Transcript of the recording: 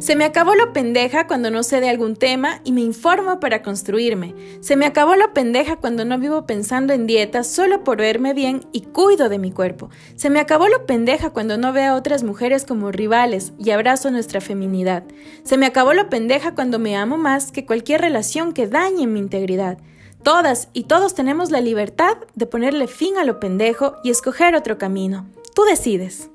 Se me acabó lo pendeja cuando no sé de algún tema y me informo para construirme. Se me acabó lo pendeja cuando no vivo pensando en dieta solo por verme bien y cuido de mi cuerpo. Se me acabó lo pendeja cuando no veo a otras mujeres como rivales y abrazo nuestra feminidad. Se me acabó lo pendeja cuando me amo más que cualquier relación que dañe mi integridad. Todas y todos tenemos la libertad de ponerle fin a lo pendejo y escoger otro camino. Tú decides.